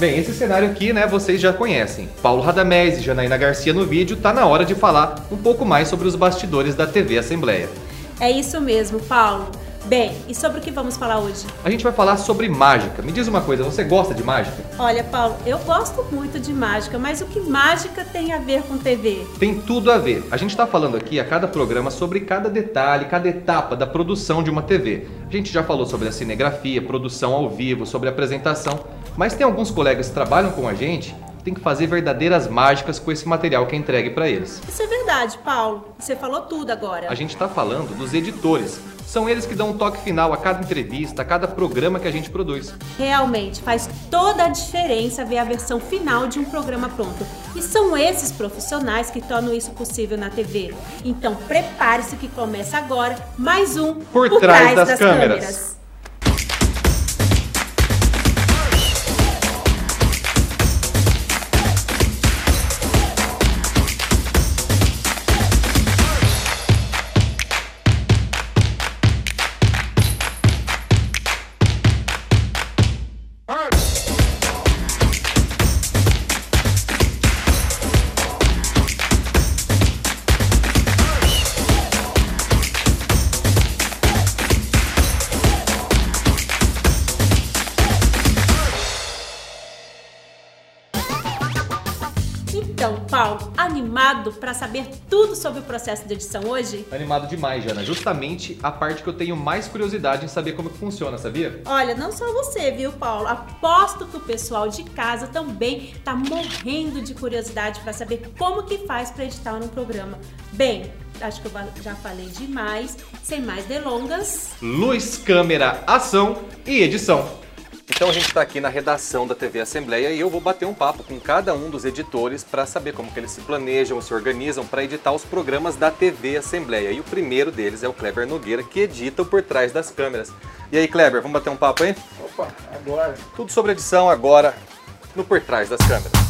Bem, esse cenário aqui, né, vocês já conhecem. Paulo Radamés e Janaína Garcia no vídeo, tá na hora de falar um pouco mais sobre os bastidores da TV Assembleia. É isso mesmo, Paulo. Bem, e sobre o que vamos falar hoje? A gente vai falar sobre mágica. Me diz uma coisa, você gosta de mágica? Olha, Paulo, eu gosto muito de mágica, mas o que mágica tem a ver com TV? Tem tudo a ver. A gente está falando aqui a cada programa sobre cada detalhe, cada etapa da produção de uma TV. A gente já falou sobre a cinegrafia, produção ao vivo, sobre apresentação, mas tem alguns colegas que trabalham com a gente tem que fazer verdadeiras mágicas com esse material que é entregue para eles. Isso é verdade, Paulo. Você falou tudo agora. A gente está falando dos editores. São eles que dão um toque final a cada entrevista, a cada programa que a gente produz. Realmente, faz toda a diferença ver a versão final de um programa pronto. E são esses profissionais que tornam isso possível na TV. Então, prepare-se que começa agora mais um Por, Por trás, trás, das, das câmeras. câmeras. Animado para saber tudo sobre o processo de edição hoje? Animado demais, Jana. Justamente a parte que eu tenho mais curiosidade em saber como funciona, sabia? Olha, não só você, viu, Paulo? Aposto que o pessoal de casa também tá morrendo de curiosidade para saber como que faz para editar um programa. Bem, acho que eu já falei demais. Sem mais delongas. Luz, câmera, ação e edição. Então a gente está aqui na redação da TV Assembleia e eu vou bater um papo com cada um dos editores para saber como que eles se planejam, se organizam para editar os programas da TV Assembleia. E o primeiro deles é o Kleber Nogueira, que edita o Por Trás das Câmeras. E aí, Kleber, vamos bater um papo aí? Opa, agora. Tudo sobre edição agora no Por Trás das Câmeras.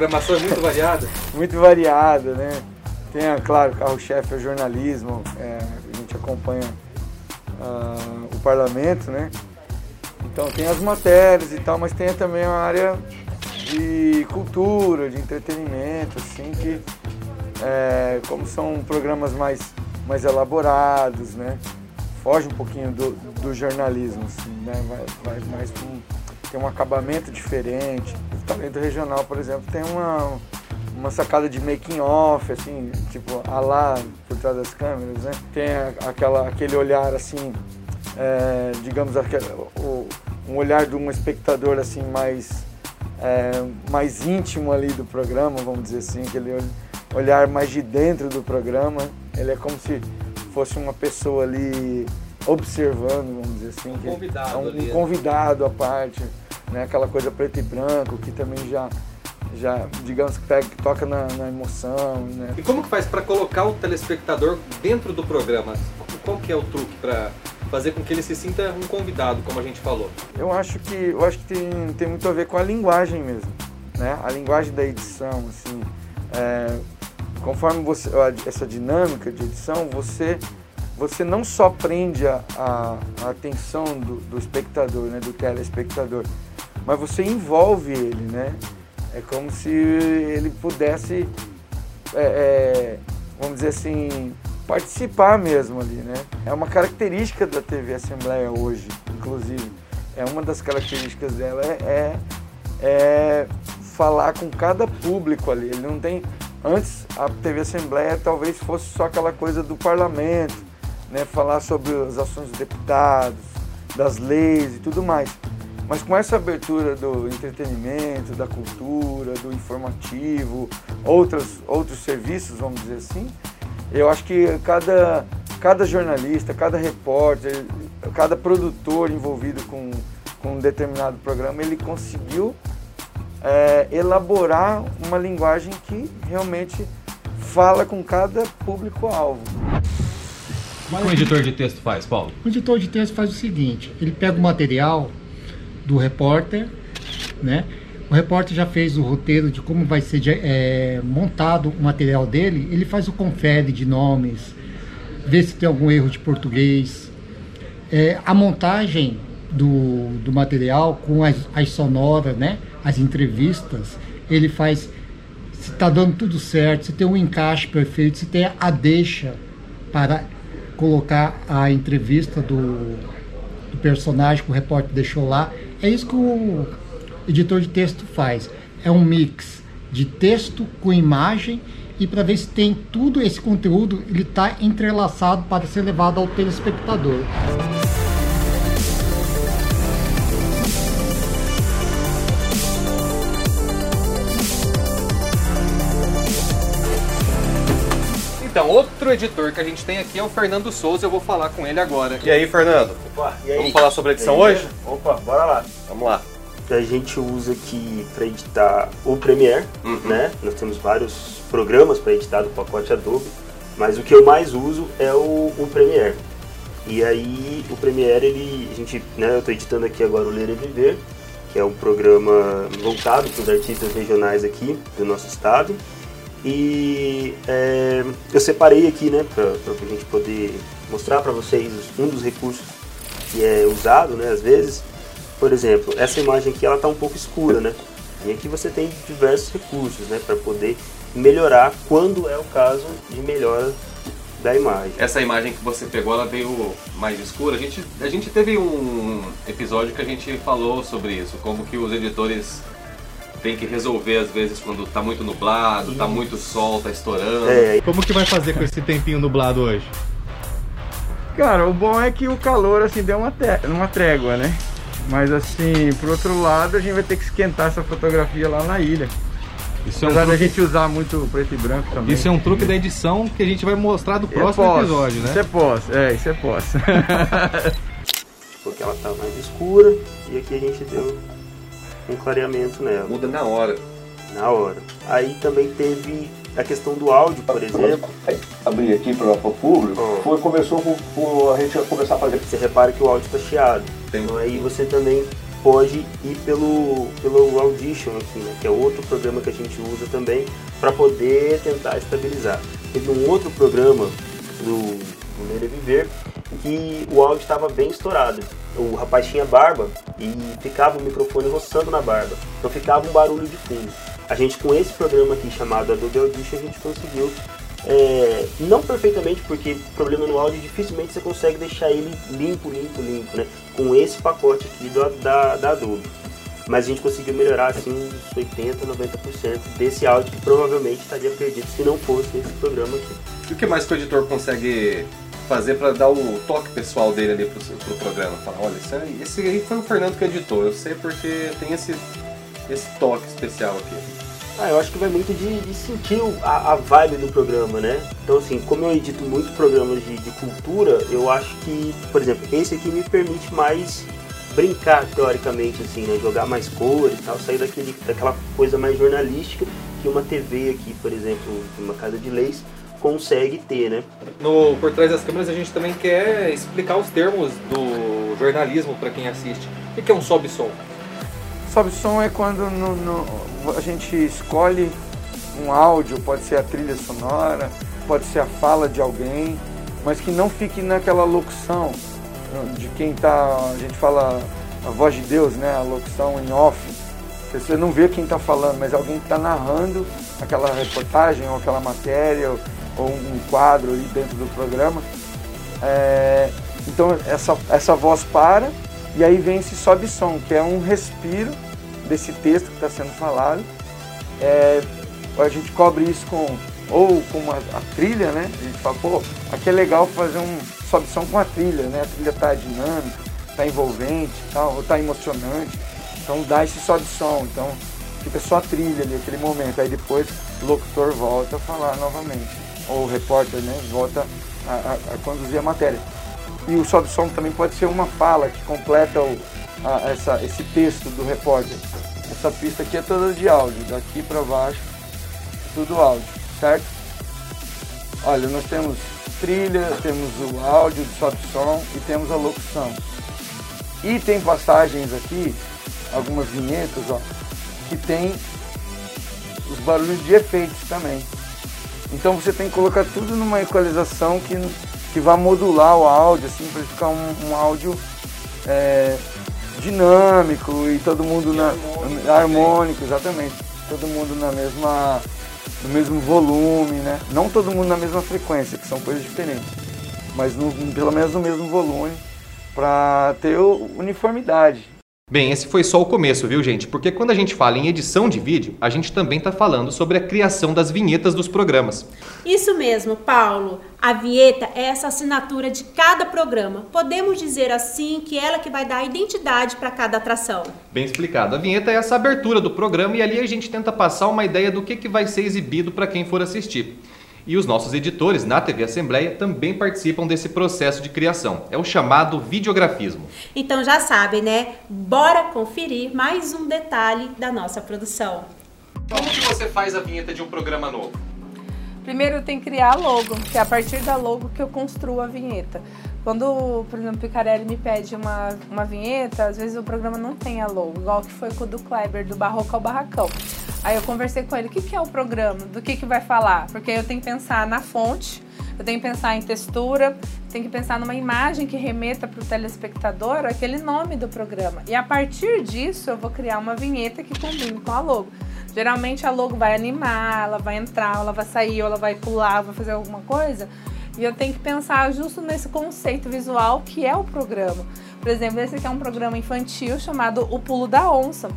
Programação é muito variada? muito variada, né? Tem, claro, carro-chefe é jornalismo, é, a gente acompanha uh, o parlamento, né? Então tem as matérias e tal, mas tem também a área de cultura, de entretenimento, assim, que é, como são programas mais, mais elaborados, né? Foge um pouquinho do, do jornalismo, assim, né? Vai, vai mais para tem um acabamento diferente. O talento regional, por exemplo, tem uma, uma sacada de making off, assim, tipo, a lá por trás das câmeras, né? Tem aquela, aquele olhar assim, é, digamos, um olhar de um espectador assim mais, é, mais íntimo ali do programa, vamos dizer assim, aquele olhar mais de dentro do programa. Ele é como se fosse uma pessoa ali observando, vamos dizer assim. Um convidado, é um, ali, um convidado à parte né? Aquela coisa preto e branco que também já, já digamos que, pega, que toca na, na emoção, né? E como que faz para colocar o telespectador dentro do programa? Qual que é o truque para fazer com que ele se sinta um convidado, como a gente falou? Eu acho que eu acho que tem, tem muito a ver com a linguagem mesmo, né? A linguagem da edição, assim, é, conforme você essa dinâmica de edição, você você não só prende a, a, atenção do, do espectador, né, do telespectador, mas você envolve ele, né? É como se ele pudesse, é, é, vamos dizer assim, participar mesmo ali, né? É uma característica da TV Assembleia hoje, inclusive. É uma das características dela é, é, é falar com cada público ali. Ele não tem. Antes a TV Assembleia talvez fosse só aquela coisa do parlamento, né? Falar sobre as ações dos deputados, das leis e tudo mais. Mas com essa abertura do entretenimento, da cultura, do informativo, outros, outros serviços, vamos dizer assim, eu acho que cada, cada jornalista, cada repórter, cada produtor envolvido com, com um determinado programa, ele conseguiu é, elaborar uma linguagem que realmente fala com cada público-alvo. O que o editor de texto faz, Paulo? O editor de texto faz o seguinte: ele pega o material do repórter, né? O repórter já fez o roteiro de como vai ser é, montado o material dele. Ele faz o confere de nomes, vê se tem algum erro de português. É, a montagem do, do material com as, as sonoras, né? As entrevistas, ele faz se está dando tudo certo, se tem um encaixe perfeito, se tem a deixa para colocar a entrevista do, do personagem que o repórter deixou lá. É isso que o editor de texto faz. É um mix de texto com imagem e para ver se tem tudo esse conteúdo, ele está entrelaçado para ser levado ao telespectador. Outro editor que a gente tem aqui é o Fernando Souza, eu vou falar com ele agora. E aí, Fernando? Opa, e aí? Vamos falar sobre a edição hoje? Opa, bora lá. Vamos lá. A gente usa aqui para editar o Premiere, uhum. né? Nós temos vários programas para editar do pacote Adobe, mas o que eu mais uso é o, o Premiere. E aí, o Premiere, ele, a gente, né, eu estou editando aqui agora o Ler e Viver, que é um programa voltado para os artistas regionais aqui do nosso estado. E é, eu separei aqui, né, para a gente poder mostrar para vocês um dos recursos que é usado, né, às vezes. Por exemplo, essa imagem aqui ela está um pouco escura, né? E aqui você tem diversos recursos, né, para poder melhorar quando é o caso de melhora da imagem. Essa imagem que você pegou, ela veio mais escura. A gente, a gente teve um episódio que a gente falou sobre isso, como que os editores tem que resolver às vezes quando tá muito nublado, tá muito sol, tá estourando. É. Como que vai fazer com esse tempinho nublado hoje? Cara, o bom é que o calor assim deu uma, uma trégua, né? Mas assim, por outro lado, a gente vai ter que esquentar essa fotografia lá na ilha. Isso Apesar é um truque... da gente usar muito preto e branco também. Isso é um truque da edição que a gente vai mostrar do próximo posso, episódio, né? Isso é posso, é, isso é posso. Porque ela tá mais escura e aqui a gente deu um clareamento nela. Muda na hora. Na hora. Aí também teve a questão do áudio, por exemplo. Abrir aqui para o público, oh. foi, começou com, com, a gente a começar a fazer. Você repara que o áudio está chiado. Tem. Então aí você também pode ir pelo, pelo Audition aqui, né, que é outro programa que a gente usa também para poder tentar estabilizar. Teve um outro programa do, Ler Viver que o áudio estava bem estourado. O rapaz tinha barba e ficava o microfone roçando na barba, então ficava um barulho de fundo. A gente com esse programa aqui chamado Adobe Audition a gente conseguiu é, não perfeitamente, porque problema no áudio dificilmente você consegue deixar ele limpo, limpo, limpo, né? Com esse pacote aqui do, da, da Adobe. Mas a gente conseguiu melhorar assim uns 80, 90% desse áudio que provavelmente estaria perdido se não fosse esse programa aqui. E o que mais que o editor consegue fazer para dar o toque pessoal dele ali pro, pro programa? Falar, olha, esse aí, esse aí foi o Fernando que editou, eu sei porque tem esse, esse toque especial aqui. Ah, eu acho que vai muito de, de sentir a, a, vibe do programa, né? Então, assim, como eu edito muitos programas de, de, cultura, eu acho que, por exemplo, esse aqui me permite mais brincar, teoricamente, assim, né? Jogar mais cores e tal, sair daquele, daquela coisa mais jornalística que uma TV aqui, por exemplo, uma casa de leis, consegue ter, né? No Por Trás das Câmeras a gente também quer explicar os termos do jornalismo para quem assiste. O que é um sobe-som? Sobe-som é quando no, no, a gente escolhe um áudio, pode ser a trilha sonora, pode ser a fala de alguém, mas que não fique naquela locução de quem está, a gente fala a voz de Deus, né? A locução em off. Você não vê quem está falando, mas alguém está narrando aquela reportagem ou aquela matéria ou um quadro ali dentro do programa. É, então essa, essa voz para e aí vem esse sobe som, que é um respiro desse texto que está sendo falado. É, a gente cobre isso com ou com uma, a trilha, né? A gente fala, pô, aqui é legal fazer um sobe som com a trilha, né? A trilha está dinâmica, está envolvente, tá, ou está emocionante. Então dá esse sobe som. Então fica só a trilha ali, aquele momento. Aí depois o locutor volta a falar novamente ou o repórter né, volta a, a, a, conduzir a matéria. E o sobe som também pode ser uma fala que completa o, a, essa, esse texto do repórter. Essa pista aqui é toda de áudio, daqui para baixo, tudo áudio, certo? Olha, nós temos trilha, temos o áudio do sobe som e temos a locução. E tem passagens aqui algumas vinhetas, ó, que tem os barulhos de efeitos também. Então você tem que colocar tudo numa equalização que, que vai modular o áudio, assim, para ficar um, um áudio é, dinâmico e todo mundo e na, harmônico, harmônico, exatamente. Todo mundo na mesma, no mesmo volume, né? Não todo mundo na mesma frequência, que são coisas diferentes, mas no, pelo menos no mesmo volume para ter uniformidade. Bem, esse foi só o começo, viu, gente? Porque quando a gente fala em edição de vídeo, a gente também está falando sobre a criação das vinhetas dos programas. Isso mesmo, Paulo. A vinheta é essa assinatura de cada programa. Podemos dizer assim que ela que vai dar identidade para cada atração. Bem explicado. A vinheta é essa abertura do programa e ali a gente tenta passar uma ideia do que, que vai ser exibido para quem for assistir. E os nossos editores na TV Assembleia também participam desse processo de criação. É o chamado videografismo. Então já sabem, né? Bora conferir mais um detalhe da nossa produção. Como que você faz a vinheta de um programa novo? Primeiro eu tenho que criar a logo, que é a partir da logo que eu construo a vinheta. Quando, por exemplo, o Picarelli me pede uma, uma vinheta, às vezes o programa não tem a logo, igual que foi com o do Kleber, do Barroco ao Barracão. Aí eu conversei com ele, o que, que é o programa? Do que, que vai falar? Porque eu tenho que pensar na fonte, eu tenho que pensar em textura, tenho que pensar numa imagem que remeta para o telespectador aquele nome do programa. E a partir disso eu vou criar uma vinheta que combine com a logo. Geralmente a logo vai animar, ela vai entrar, ela vai sair, ela vai pular, vai fazer alguma coisa. E eu tenho que pensar justo nesse conceito visual que é o programa. Por exemplo, esse aqui é um programa infantil chamado O Pulo da Onça.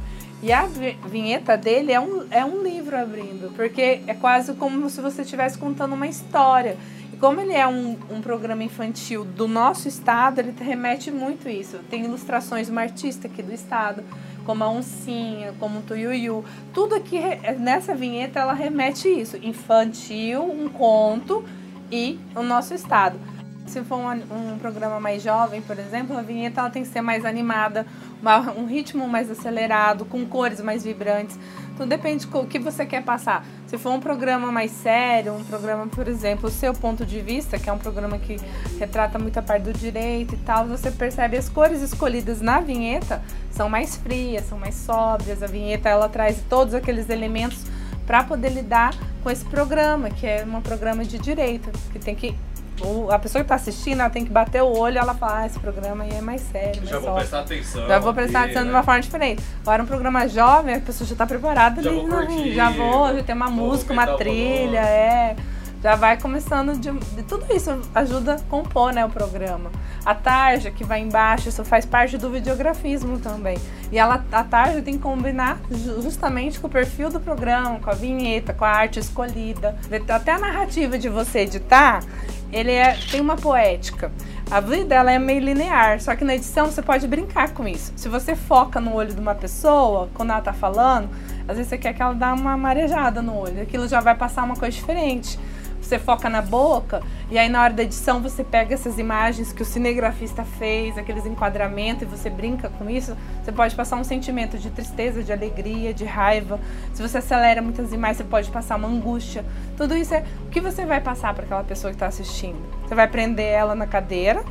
E a vinheta dele é um, é um livro abrindo, porque é quase como se você estivesse contando uma história. E como ele é um, um programa infantil do nosso estado, ele remete muito isso. Tem ilustrações de uma artista aqui do estado, como a oncinha, como o tuiuiu. Tudo aqui, nessa vinheta, ela remete isso. Infantil, um conto e o nosso estado. Se for um, um, programa mais jovem, por exemplo, a vinheta ela tem que ser mais animada, uma, um ritmo mais acelerado, com cores mais vibrantes. Tudo depende do que você quer passar. Se for um programa mais sério, um programa, por exemplo, o seu ponto de vista, que é um programa que retrata muita parte do direito e tal, você percebe as cores escolhidas na vinheta são mais frias, são mais sóbrias. A vinheta ela traz todos aqueles elementos para poder lidar com esse programa, que é um programa de direito, que tem que a pessoa que está assistindo, ela tem que bater o olho e ela fala, ah, esse programa aí é mais sério. Mais já vou prestar atenção. Já vou prestar atenção de uma forma diferente. Agora um programa jovem, a pessoa já está preparada já ali, vou curtir, já vou, já tem uma música, uma trilha, é. Já vai começando de, de, Tudo isso ajuda a compor né, o programa. A tarja que vai embaixo, isso faz parte do videografismo também. E ela, a tarja tem que combinar justamente com o perfil do programa, com a vinheta, com a arte escolhida. Até a narrativa de você editar, ele é, tem uma poética. A vida ela é meio linear, só que na edição você pode brincar com isso. Se você foca no olho de uma pessoa, quando ela tá falando, às vezes você quer que ela dê uma marejada no olho, aquilo já vai passar uma coisa diferente você foca na boca e aí na hora da edição você pega essas imagens que o cinegrafista fez, aqueles enquadramentos e você brinca com isso, você pode passar um sentimento de tristeza, de alegria, de raiva. Se você acelera muitas imagens, você pode passar uma angústia. Tudo isso é o que você vai passar para aquela pessoa que está assistindo. Você vai prender ela na cadeira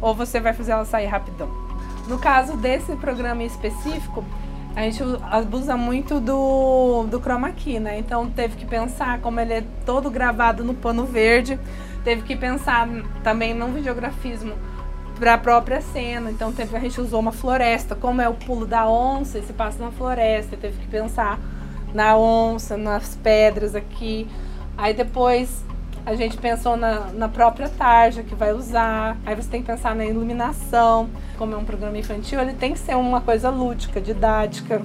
ou você vai fazer ela sair rapidão. No caso desse programa específico, a gente abusa muito do, do chroma key, né? Então teve que pensar como ele é todo gravado no pano verde, teve que pensar também no videografismo para a própria cena. Então teve, a gente usou uma floresta, como é o pulo da onça, se passa na floresta, teve que pensar na onça, nas pedras aqui. Aí depois a gente pensou na, na própria tarja que vai usar. Aí você tem que pensar na iluminação. Como é um programa infantil, ele tem que ser uma coisa lúdica, didática.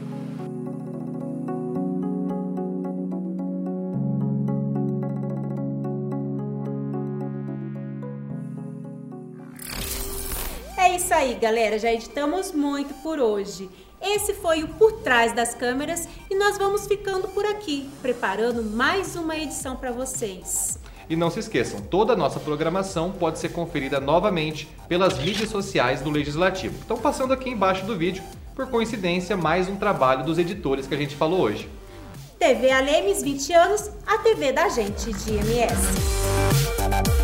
É isso aí, galera. Já editamos muito por hoje. Esse foi o Por Trás das Câmeras e nós vamos ficando por aqui, preparando mais uma edição para vocês. E não se esqueçam, toda a nossa programação pode ser conferida novamente pelas mídias sociais do Legislativo. Estão passando aqui embaixo do vídeo, por coincidência, mais um trabalho dos editores que a gente falou hoje. TV Alemes 20 anos, a TV da gente de MS.